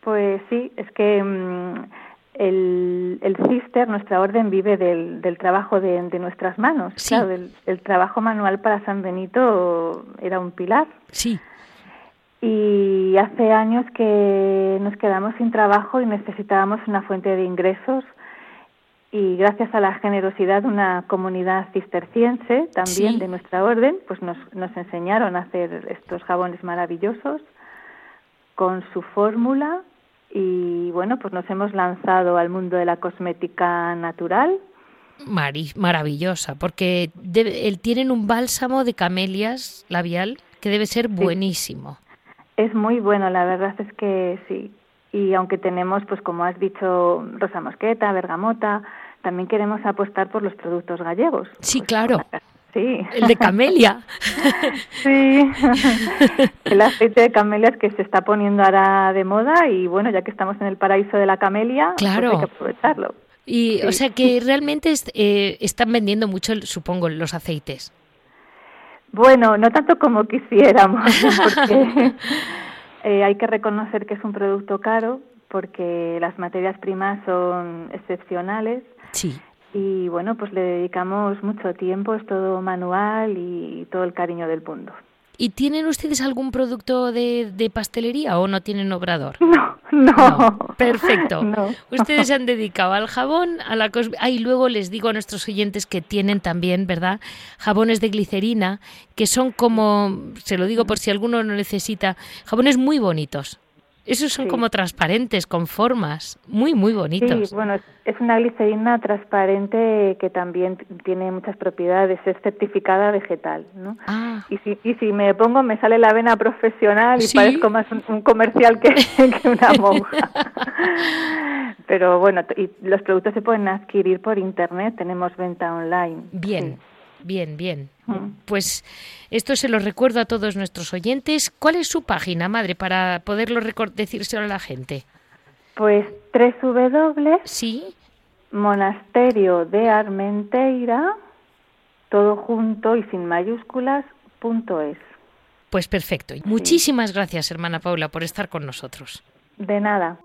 Pues sí, es que mm, el, el cister, nuestra orden, vive del, del trabajo de, nuestras manos. Claro, el, trabajo manual para San Benito era un pilar. Sí. Y hace años que nos quedamos sin trabajo y necesitábamos una fuente de ingresos y gracias a la generosidad de una comunidad cisterciense también de nuestra orden, pues nos, nos enseñaron a hacer estos jabones maravillosos con su fórmula y bueno, pues nos hemos lanzado al mundo de la cosmética natural. maravillosa, porque tienen un bálsamo de camelias labial que debe ser buenísimo. Es muy bueno, la verdad es que sí. Y aunque tenemos, pues como has dicho, rosa mosqueta, bergamota, también queremos apostar por los productos gallegos. Sí, pues, claro. Sí. El de camelia. [laughs] sí. [laughs] El aceite de camelia que se está poniendo ahora de moda y bueno, ya que estamos en el paraíso de la camelia, pues hay que aprovecharlo. Y o sea que realmente eh, están vendiendo mucho, supongo, los aceites. Bueno, no tanto como quisiéramos, [laughs] porque eh, hay que reconocer que es un producto caro porque las materias primas son excepcionales. Sí. Y bueno, pues le dedicamos mucho tiempo, es todo manual y todo el cariño del mundo. ¿Y tienen ustedes algún producto de, de pastelería o no tienen obrador? [laughs] No, no. perfecto. [laughs] Ustedes se [laughs] han dedicado al jabón, a la cosmética. Ah, y luego les digo a nuestros oyentes que tienen también, ¿verdad? Jabones de glicerina, que son como, se lo digo por si alguno no necesita, jabones muy bonitos. Esos son como transparentes, con formas, muy, muy bonitos. Sí, bueno, es una glicerina transparente que también tiene muchas propiedades, es certificada vegetal, ¿no? Ah. Y, si, y si me pongo, me sale la vena profesional y parezco más un, comercial que, [laughs] una [laughs] monja. Pero bueno, y los productos se pueden adquirir por internet, tenemos venta online. Bien. Bien, bien. Mm. Pues esto se lo recuerdo a todos nuestros oyentes. ¿Cuál es su página, madre, para poderlo decírselo a la gente? Pues www. Sí. Monasterio de Armenteira, todo junto y sin mayúsculas, punto es. Pues perfecto. Muchísimas gracias, hermana Paula, por estar con nosotros. De nada.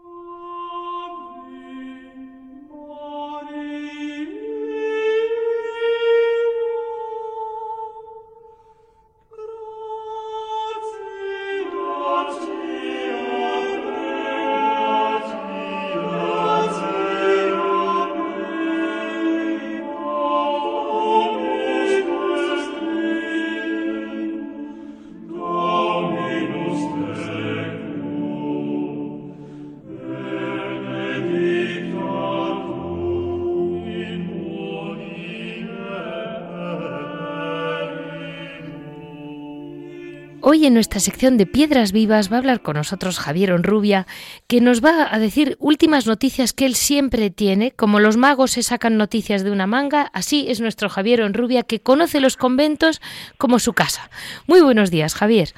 Hoy en nuestra sección de Piedras Vivas va a hablar con nosotros Javier Onrubia, que nos va a decir últimas noticias que él siempre tiene. Como los magos se sacan noticias de una manga, así es nuestro Javier Onrubia, que conoce los conventos como su casa. Muy buenos días, Javier.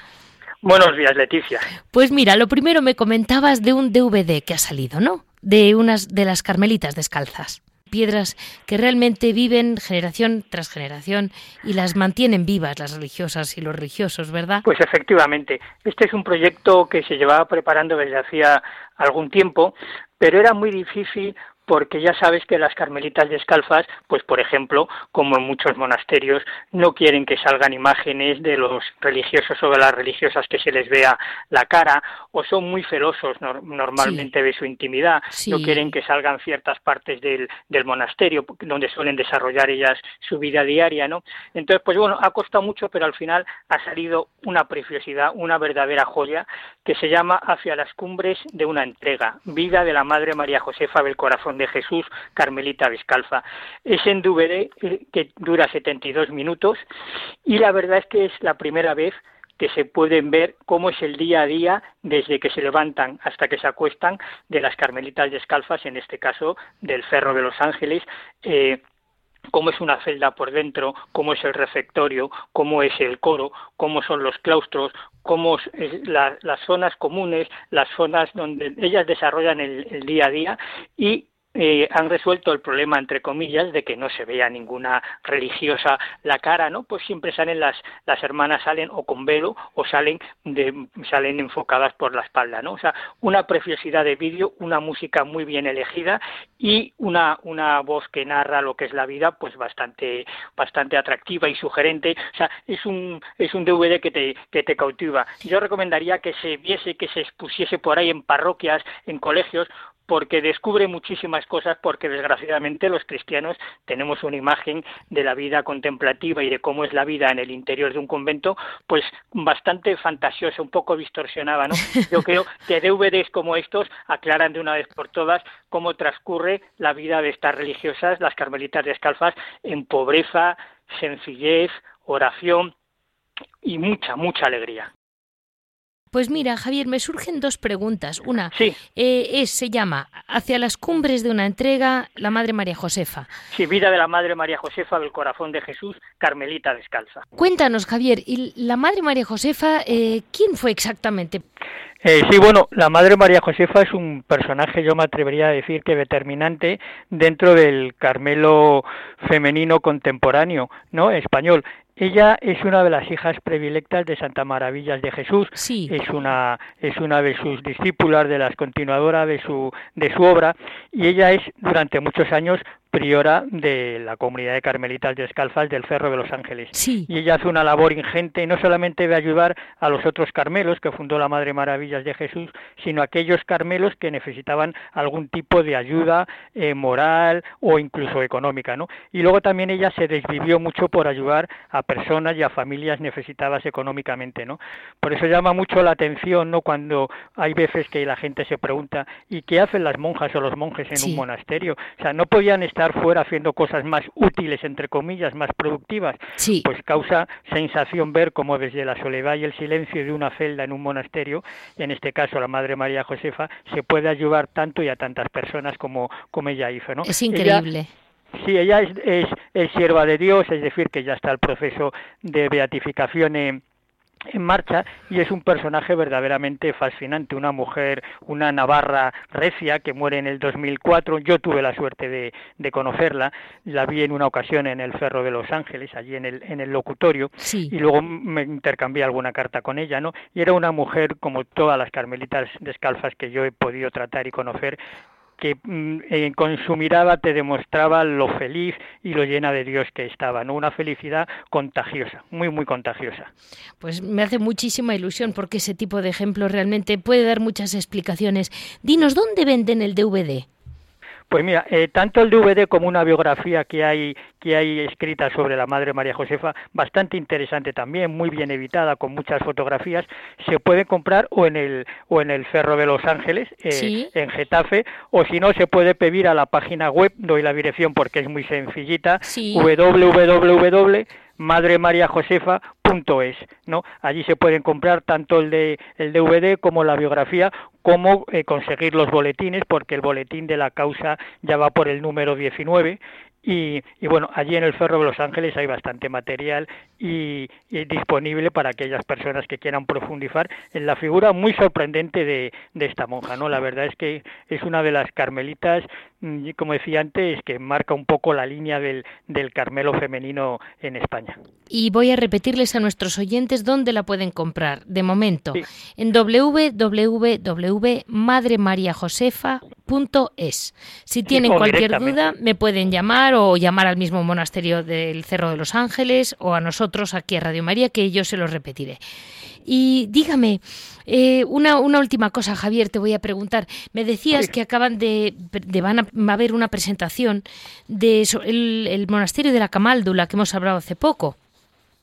Buenos días, Leticia. Pues mira, lo primero me comentabas de un DVD que ha salido, ¿no? De unas de las carmelitas descalzas piedras que realmente viven generación tras generación y las mantienen vivas las religiosas y los religiosos, ¿verdad? Pues efectivamente, este es un proyecto que se llevaba preparando desde hacía algún tiempo, pero era muy difícil porque ya sabes que las carmelitas descalzas, pues por ejemplo, como en muchos monasterios, no quieren que salgan imágenes de los religiosos o de las religiosas que se les vea la cara, o son muy celosos normalmente de su intimidad, no quieren que salgan ciertas partes del, del monasterio donde suelen desarrollar ellas su vida diaria, ¿no? Entonces, pues bueno, ha costado mucho, pero al final ha salido una preciosidad, una verdadera joya que se llama Hacia las cumbres de una entrega, vida de la Madre María Josefa del Corazón de Jesús, Carmelita Descalza. Es en DVD eh, que dura 72 minutos y la verdad es que es la primera vez que se pueden ver cómo es el día a día desde que se levantan hasta que se acuestan de las carmelitas descalzas, en este caso del Cerro de los Ángeles, eh, cómo es una celda por dentro, cómo es el refectorio, cómo es el coro, cómo son los claustros, cómo es las zonas comunes, las zonas donde ellas desarrollan el día a día y eh, han resuelto el problema, entre comillas, de que no se vea ninguna religiosa la cara, ¿no? Pues siempre salen las, las hermanas salen o con velo o salen, de, salen enfocadas por la espalda, ¿no? O sea, una preciosidad de vídeo, una música muy bien elegida y una, una voz que narra lo que es la vida, pues bastante, bastante atractiva y sugerente. O sea, es un, es un DVD que te, que te cautiva. Yo recomendaría que se viese, que se expusiese por ahí en parroquias, en colegios, porque descubre muchísimas cosas, porque desgraciadamente los cristianos tenemos una imagen de la vida contemplativa y de cómo es la vida en el interior de un convento, pues bastante fantasiosa, un poco distorsionada, ¿no? [laughs] Yo creo que DVDs como estos aclaran de una vez por todas cómo transcurre la vida de estas religiosas, las carmelitas descalzas, en pobreza, sencillez, oración y mucha, mucha alegría. Pues mira, Javier, me surgen dos preguntas. Una eh, es, se llama Hacia las cumbres de una entrega, la Madre María Josefa. Sí, vida de la Madre María Josefa del corazón de Jesús, Carmelita descalza. Cuéntanos, Javier, ¿y la Madre María Josefa eh, quién fue exactamente? Eh, sí, bueno, la Madre María Josefa es un personaje, yo me atrevería a decir que determinante dentro del Carmelo femenino contemporáneo, ¿no? Español. Ella es una de las hijas predilectas de Santa Maravillas de Jesús. Sí. Es una es una de sus discípulas, de las continuadoras de su de su obra y ella es durante muchos años priora de la comunidad de carmelitas descalzas del Cerro de los Ángeles. Sí. Y ella hace una labor ingente, no solamente de ayudar a los otros carmelos que fundó la Madre Maravillas de Jesús, sino a aquellos carmelos que necesitaban algún tipo de ayuda eh, moral o incluso económica, ¿no? Y luego también ella se desvivió mucho por ayudar a personas y a familias necesitadas económicamente, ¿no? Por eso llama mucho la atención, ¿no? Cuando hay veces que la gente se pregunta, ¿y qué hacen las monjas o los monjes en un monasterio? O sea, no podían estar estar fuera haciendo cosas más útiles, entre comillas, más productivas, sí. pues causa sensación ver cómo desde la soledad y el silencio de una celda en un monasterio, en este caso la Madre María Josefa, se puede ayudar tanto y a tantas personas como, como ella hizo. ¿no? Es increíble. Sí, ella es, es, es, sierva de Dios, es decir, que ya está el proceso de beatificación en, en marcha y es un personaje verdaderamente fascinante, una mujer, una navarra recia que muere en el 2004, yo tuve la suerte de, de conocerla, la vi en una ocasión en el Cerro de Los Ángeles, allí en el, en el locutorio, y luego me intercambié alguna carta con ella, ¿no? Y era una mujer como todas las carmelitas descalzas que yo he podido tratar y conocer, que mm, eh, con su mirada te demostraba lo feliz y lo llena de Dios que estaba, ¿no? Una felicidad contagiosa, muy, muy contagiosa. Pues me hace muchísima ilusión porque ese tipo de ejemplo realmente puede dar muchas explicaciones. Dinos, ¿dónde venden el DVD? Pues mira, eh, tanto el DVD como una biografía que hay que hay escrita sobre la Madre María Josefa, bastante interesante también, muy bien editada, con muchas fotografías, se puede comprar o en el o en el Cerro de Los Ángeles, eh, en Getafe, o si no se puede pedir a la página web, doy la dirección porque es muy sencillita, sí. www madremariajosefa.es, ¿no? Allí se pueden comprar tanto el de el DVD como la biografía, como eh, conseguir los boletines, porque el boletín de la causa ya va por el número 19 y, y, bueno, allí en el Ferro de Los Ángeles hay bastante material y, y, disponible para aquellas personas que quieran profundizar en la figura muy sorprendente de, de, esta monja, ¿no? La verdad es que es una de las carmelitas, mm, como decía antes, que marca un poco la línea del, del Carmelo femenino en España. Y voy a repetirles a nuestros oyentes dónde la pueden comprar. De momento, Sí. en www.madremariajosefa.es. Si tienen o cualquier duda, me pueden llamar o llamar al mismo monasterio del Cerro de los Ángeles o a nosotros aquí a Radio María, que yo se los repetiré. Y dígame, eh, una, una última cosa, Javier, te voy a preguntar. Me decías que acaban de, de van a, va a haber una presentación de el monasterio de la Camáldula que hemos hablado hace poco.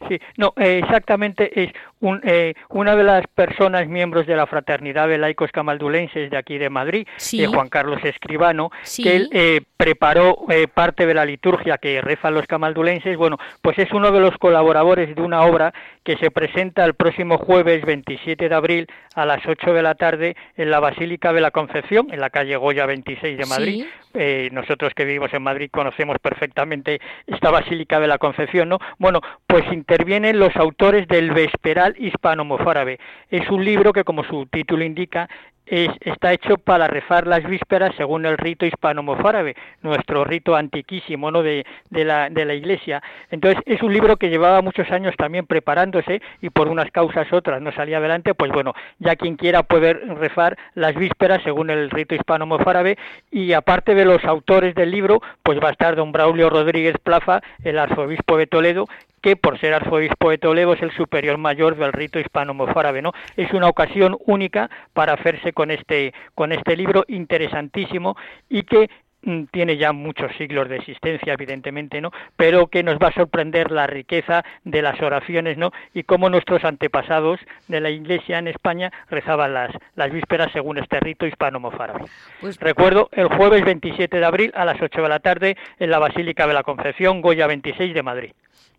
Sí, no, eh, exactamente es un, eh, una de las personas miembros de la Fraternidad de Laicos Camaldulenses de aquí de Madrid, Sí. eh, Juan Carlos Escribano, Sí. que él eh, preparó eh, parte de la liturgia que rezan los camaldulenses. Bueno, pues es uno de los colaboradores de una obra que se presenta el próximo jueves 27 de abril a las 8 de la tarde en la Basílica de la Concepción, en la calle Goya 26 de Madrid. Sí. Eh, nosotros que vivimos en Madrid conocemos perfectamente esta Basílica de la Concepción, ¿no? Bueno, pues intervienen los autores del Vesperal Hispano-Mozárabe. Es un libro que, como su título indica, es, está hecho para rezar las vísperas según el rito hispano-mozárabe, nuestro rito antiquísimo ¿no? de, de, la, de la Iglesia. Entonces, es un libro que llevaba muchos años también preparándose y por unas causas otras no salía adelante, pues bueno, ya quien quiera puede rezar las vísperas según el rito hispano-mozárabe y aparte de los autores del libro, pues va a estar don Braulio Rodríguez Plaza, el arzobispo de Toledo, que por ser arzobispo de Toledo es el superior mayor del rito hispano-mozárabe, ¿no? Es una ocasión única para hacerse con este con este libro interesantísimo y que Mm, tiene ya muchos siglos de existencia, evidentemente, ¿no? Pero que nos va a sorprender la riqueza de las oraciones, ¿no? Y cómo nuestros antepasados de la Iglesia en España rezaban las, las vísperas según este rito hispano-mozárabe. Pues... Recuerdo el jueves 27 de abril a las 8 de la tarde en la Basílica de la Concepción, Goya 26 de Madrid.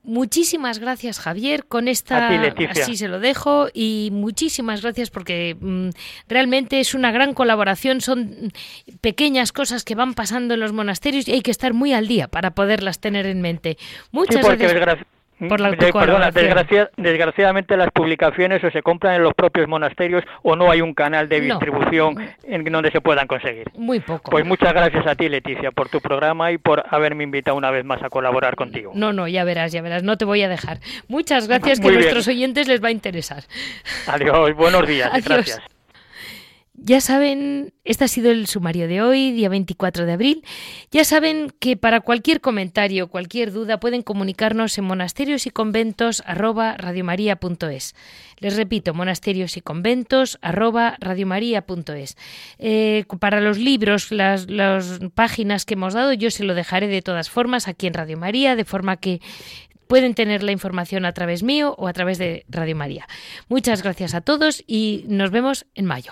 Muchísimas gracias, Javier. Con esta así se lo dejo y muchísimas gracias porque mm, realmente es una gran colaboración. Son pequeñas cosas que van pasando en los monasterios y hay que estar muy al día para poderlas tener en mente. Muchas gracias. Mm, perdona, desgraciadamente las publicaciones o se compran en los propios monasterios o no hay un canal de distribución en donde se puedan conseguir. Muy poco. Pues muchas gracias a ti, Leticia, por tu programa y por haberme invitado una vez más a colaborar contigo. No, no, ya verás, ya verás, no te voy a dejar. Muchas gracias, [laughs] que a nuestros oyentes les va a interesar. Adiós, buenos días, [laughs] gracias. Ya saben, este ha sido el sumario de hoy, día 24 de abril. Ya saben que para cualquier comentario, cualquier duda, pueden comunicarnos en monasterios y conventos Les repito, monasterios y conventos eh, para los libros, las, las páginas que hemos dado, yo se lo dejaré de todas formas aquí en Radio María, de forma que pueden tener la información a través mío o a través de Radio María. Muchas gracias a todos y nos vemos en mayo.